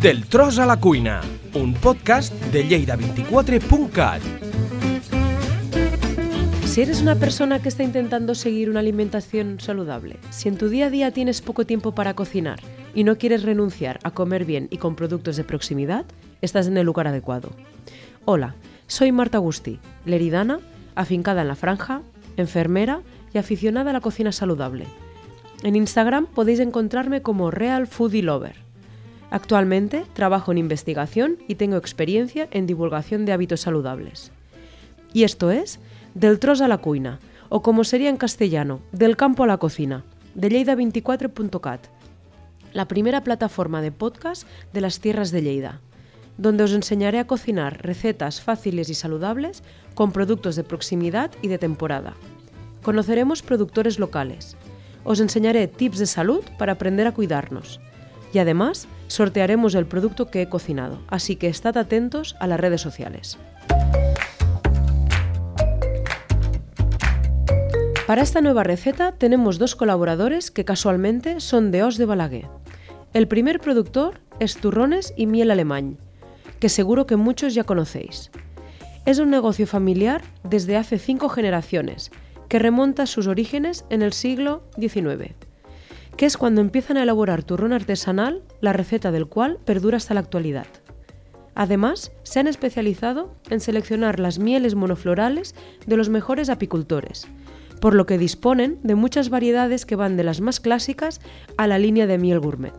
Del tros a la cuina, un podcast de lleida24.cat. Si eres una persona que está intentando seguir una alimentación saludable, si en tu día a día tienes poco tiempo para cocinar y no quieres renunciar a comer bien y con productos de proximidad, estás en el lugar adecuado. Hola, soy Marta Agustí, leridana, afincada en la franja, enfermera y aficionada a la cocina saludable. En Instagram podéis encontrarme como Real Foodie Lover. Actualmente trabajo en investigación y tengo experiencia en divulgación de hábitos saludables. Y esto es Del tros a la cuina, o como sería en castellano, Del campo a la cocina, de lleida24.cat, la primera plataforma de podcast de las tierras de Lleida, donde os enseñaré a cocinar recetas fáciles y saludables con productos de proximidad y de temporada. Conoceremos productores locales. Os enseñaré tips de salud para aprender a cuidarnos y además sortearemos el producto que he cocinado, así que estad atentos a las redes sociales. Para esta nueva receta tenemos dos colaboradores que casualmente son de Os de Balaguer. El primer productor es Turrones y Miel Alemán, que seguro que muchos ya conocéis. Es un negocio familiar desde hace cinco generaciones, que remonta sus orígenes en el siglo XIX que es cuando empiezan a elaborar turrón artesanal, la receta del cual perdura hasta la actualidad. Además, se han especializado en seleccionar las mieles monoflorales de los mejores apicultores, por lo que disponen de muchas variedades que van de las más clásicas a la línea de miel gourmet.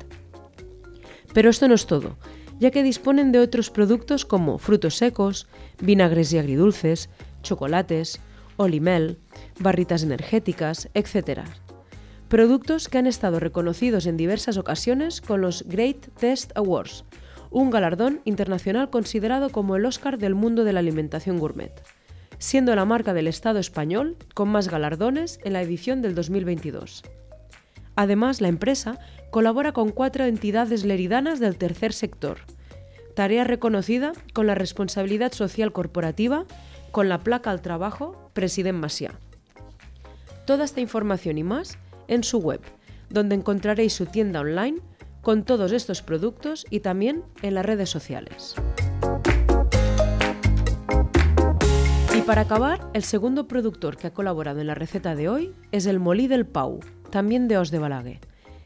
Pero esto no es todo, ya que disponen de otros productos como frutos secos, vinagres y agridulces, chocolates, olimel, barritas energéticas, etc., productos que han estado reconocidos en diversas ocasiones con los Great Test Awards, un galardón internacional considerado como el Oscar del mundo de la alimentación gourmet, siendo la marca del Estado español con más galardones en la edición del 2022. Además, la empresa colabora con cuatro entidades leridanas del tercer sector, tarea reconocida con la responsabilidad social corporativa con la placa al trabajo President Masia. Toda esta información y más en su web, donde encontraréis su tienda online con todos estos productos y también en las redes sociales. Y para acabar, el segundo productor que ha colaborado en la receta de hoy es el Molí del Pau, también de Os de Balague,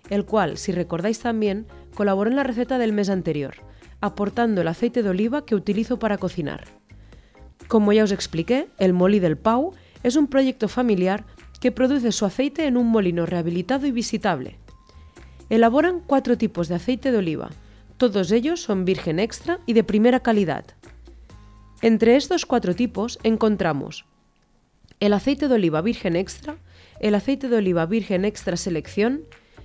el cual, si recordáis también, colaboró en la receta del mes anterior, aportando el aceite de oliva que utilizo para cocinar. Como ya os expliqué, el Molí del Pau es un proyecto familiar que produce su aceite en un molino rehabilitado y visitable. Elaboran cuatro tipos de aceite de oliva, todos ellos son virgen extra y de primera calidad. Entre estos cuatro tipos encontramos el aceite de oliva virgen extra, el aceite de oliva virgen extra selección,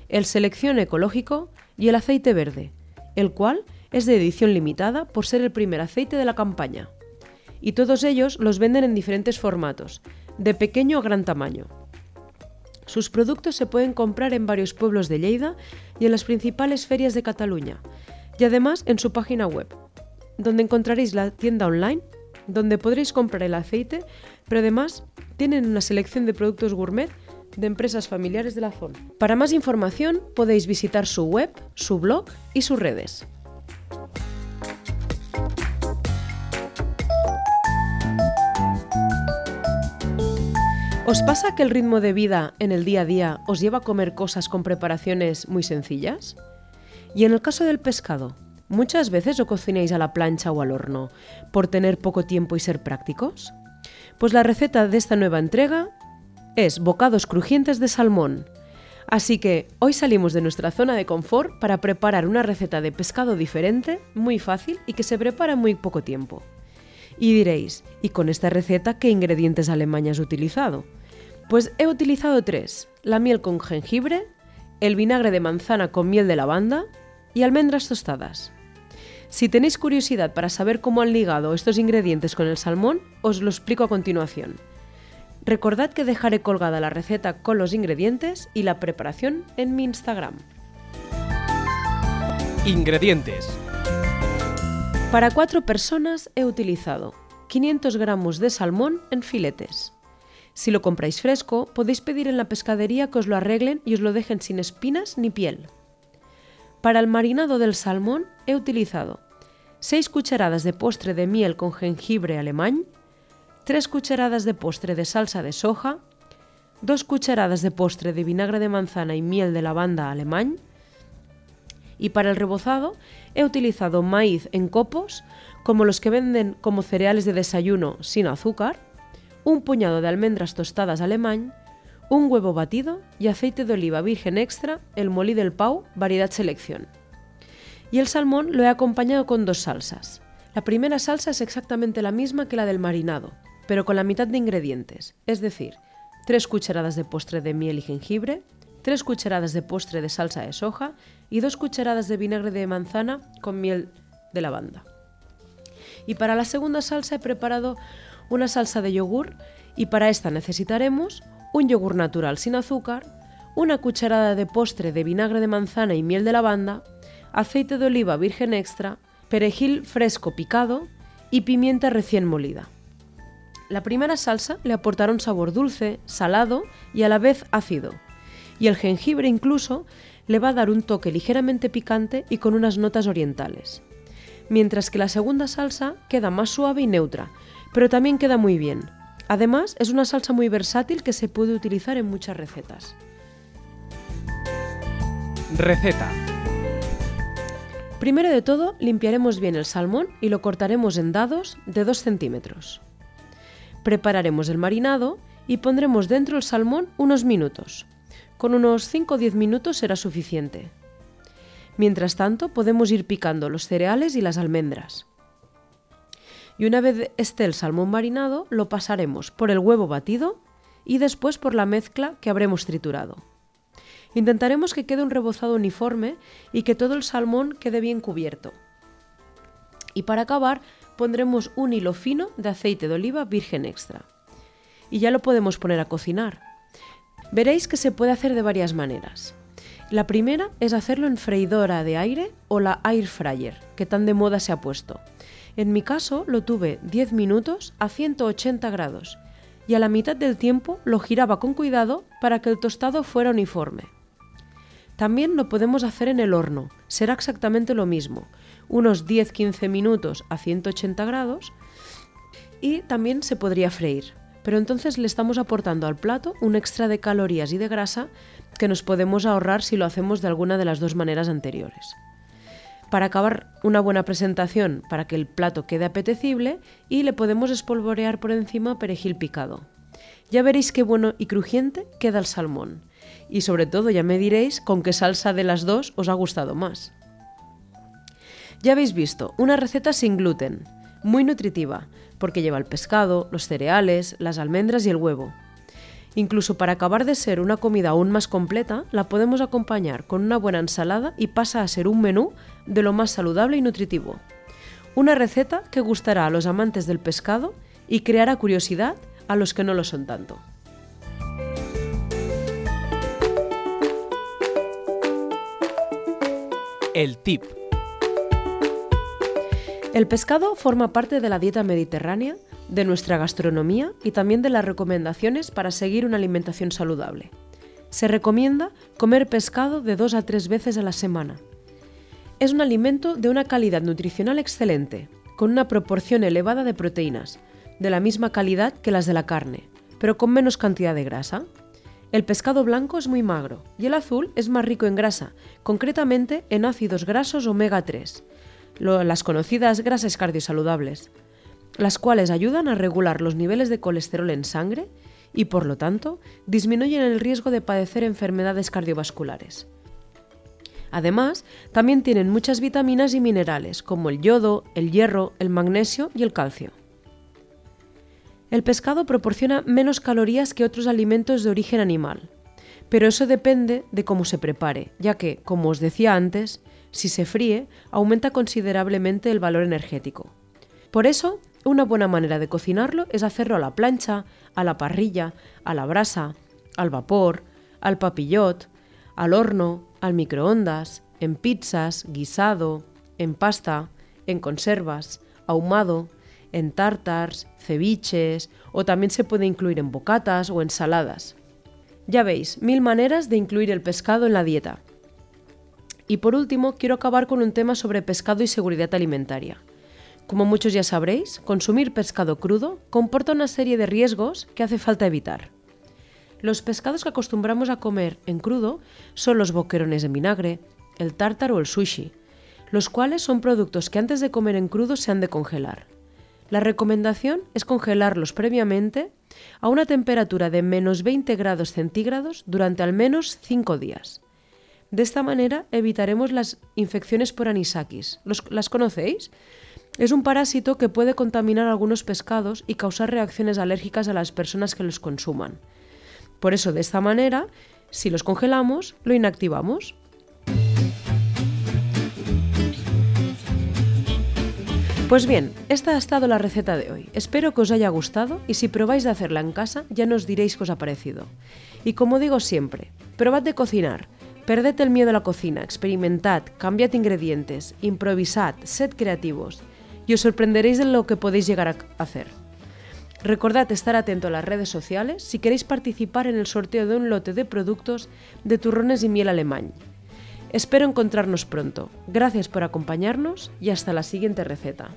el selección ecológico y el aceite verde, el cual es de edición limitada por ser el primer aceite de la campaña. Y todos ellos los venden en diferentes formatos, de pequeño a gran tamaño. Sus productos se pueden comprar en varios pueblos de Lleida y en las principales ferias de Cataluña, y además en su página web, donde encontraréis la tienda online, donde podréis comprar el aceite, pero además tienen una selección de productos gourmet de empresas familiares de la zona. Para más información podéis visitar su web, su blog y sus redes. ¿Os pasa que el ritmo de vida en el día a día os lleva a comer cosas con preparaciones muy sencillas? Y en el caso del pescado, muchas veces lo cocináis a la plancha o al horno, por tener poco tiempo y ser prácticos. Pues la receta de esta nueva entrega es bocados crujientes de salmón. Así que hoy salimos de nuestra zona de confort para preparar una receta de pescado diferente, muy fácil y que se prepara en muy poco tiempo. Y diréis, ¿y con esta receta qué ingredientes alemañas he utilizado? Pues he utilizado tres, la miel con jengibre, el vinagre de manzana con miel de lavanda y almendras tostadas. Si tenéis curiosidad para saber cómo han ligado estos ingredientes con el salmón, os lo explico a continuación. Recordad que dejaré colgada la receta con los ingredientes y la preparación en mi Instagram. Ingredientes. Para cuatro personas he utilizado 500 gramos de salmón en filetes, si lo compráis fresco, podéis pedir en la pescadería que os lo arreglen y os lo dejen sin espinas ni piel. Para el marinado del salmón he utilizado 6 cucharadas de postre de miel con jengibre alemán, 3 cucharadas de postre de salsa de soja, 2 cucharadas de postre de vinagre de manzana y miel de lavanda alemán, y para el rebozado he utilizado maíz en copos, como los que venden como cereales de desayuno sin azúcar, un puñado de almendras tostadas alemán, un huevo batido y aceite de oliva virgen extra, el molí del pau, variedad selección. Y el salmón lo he acompañado con dos salsas. La primera salsa es exactamente la misma que la del marinado, pero con la mitad de ingredientes, es decir, 3 cucharadas de postre de miel y jengibre, 3 cucharadas de postre de salsa de soja y 2 cucharadas de vinagre de manzana con miel de lavanda. Y para la segunda salsa he preparado una salsa de yogur y para esta necesitaremos un yogur natural sin azúcar, una cucharada de postre de vinagre de manzana y miel de lavanda, aceite de oliva virgen extra, perejil fresco picado y pimienta recién molida. La primera salsa le aportará un sabor dulce, salado y a la vez ácido, y el jengibre incluso le va a dar un toque ligeramente picante y con unas notas orientales. Mientras que la segunda salsa queda más suave y neutra, pero también queda muy bien, Además, es una salsa muy versátil que se puede utilizar en muchas recetas. Receta. Primero de todo, limpiaremos bien el salmón y lo cortaremos en dados de 2 centímetros. Prepararemos el marinado y pondremos dentro el salmón unos minutos. Con unos 5 o 10 minutos será suficiente. Mientras tanto, podemos ir picando los cereales y las almendras y una vez esté el salmón marinado lo pasaremos por el huevo batido y después por la mezcla que habremos triturado. Intentaremos que quede un rebozado uniforme y que todo el salmón quede bien cubierto. Y para acabar pondremos un hilo fino de aceite de oliva virgen extra. Y ya lo podemos poner a cocinar. Veréis que se puede hacer de varias maneras. La primera es hacerlo en freidora de aire o la air fryer, que tan de moda se ha puesto. En mi caso lo tuve 10 minutos a 180 grados y a la mitad del tiempo lo giraba con cuidado para que el tostado fuera uniforme. También lo podemos hacer en el horno, será exactamente lo mismo, unos 10-15 minutos a 180 grados y también se podría freír, pero entonces le estamos aportando al plato un extra de calorías y de grasa que nos podemos ahorrar si lo hacemos de alguna de las dos maneras anteriores para acabar una buena presentación para que el plato quede apetecible y le podemos espolvorear por encima perejil picado. Ya veréis qué bueno y crujiente queda el salmón. Y sobre todo ya me diréis con qué salsa de las dos os ha gustado más. Ya habéis visto, una receta sin gluten, muy nutritiva, porque lleva el pescado, los cereales, las almendras y el huevo. Incluso para acabar de ser una comida aún más completa, la podemos acompañar con una buena ensalada y pasa a ser un menú de lo más saludable y nutritivo. Una receta que gustará a los amantes del pescado y creará curiosidad a los que no lo son tanto. El tip. El pescado forma parte de la dieta mediterránea, de nuestra gastronomía y también de las recomendaciones para seguir una alimentación saludable. Se recomienda comer pescado de dos a tres veces a la semana, es un alimento de una calidad nutricional excelente, con una proporción elevada de proteínas, de la misma calidad que las de la carne, pero con menos cantidad de grasa. El pescado blanco es muy magro y el azul es más rico en grasa, concretamente en ácidos grasos omega 3, las conocidas grasas cardiosaludables, las cuales ayudan a regular los niveles de colesterol en sangre y, por lo tanto, disminuyen el riesgo de padecer enfermedades cardiovasculares. Además, también tienen muchas vitaminas y minerales, como el yodo, el hierro, el magnesio y el calcio. El pescado proporciona menos calorías que otros alimentos de origen animal, pero eso depende de cómo se prepare, ya que, como os decía antes, si se fríe, aumenta considerablemente el valor energético. Por eso, una buena manera de cocinarlo es hacerlo a la plancha, a la parrilla, a la brasa, al vapor, al papillot, al horno, al microondas, en pizzas, guisado, en pasta, en conservas, ahumado, en tartars, ceviches o también se puede incluir en bocatas o ensaladas. Ya veis, mil maneras de incluir el pescado en la dieta. Y por último, quiero acabar con un tema sobre pescado y seguridad alimentaria. Como muchos ya sabréis, consumir pescado crudo comporta una serie de riesgos que hace falta evitar. Los pescados que acostumbramos a comer en crudo son los boquerones de vinagre, el tártaro o el sushi, los cuales son productos que antes de comer en crudo se han de congelar. La recomendación es congelarlos previamente a una temperatura de menos 20 grados centígrados durante al menos 5 días. De esta manera evitaremos las infecciones por anisakis. ¿Las conocéis? Es un parásito que puede contaminar algunos pescados y causar reacciones alérgicas a las personas que los consuman. Por eso, de esta manera, si los congelamos, lo inactivamos. Pues bien, esta ha estado la receta de hoy. Espero que os haya gustado y si probáis de hacerla en casa ya nos diréis qué os ha parecido. Y como digo siempre, probad de cocinar, perded el miedo a la cocina, experimentad, cambiad ingredientes, improvisad, sed creativos y os sorprenderéis de lo que podéis llegar a hacer. Recordad estar atento a las redes sociales si queréis participar en el sorteo de un lote de productos de turrones y miel alemán. Espero encontrarnos pronto. Gracias por acompañarnos y hasta la siguiente receta.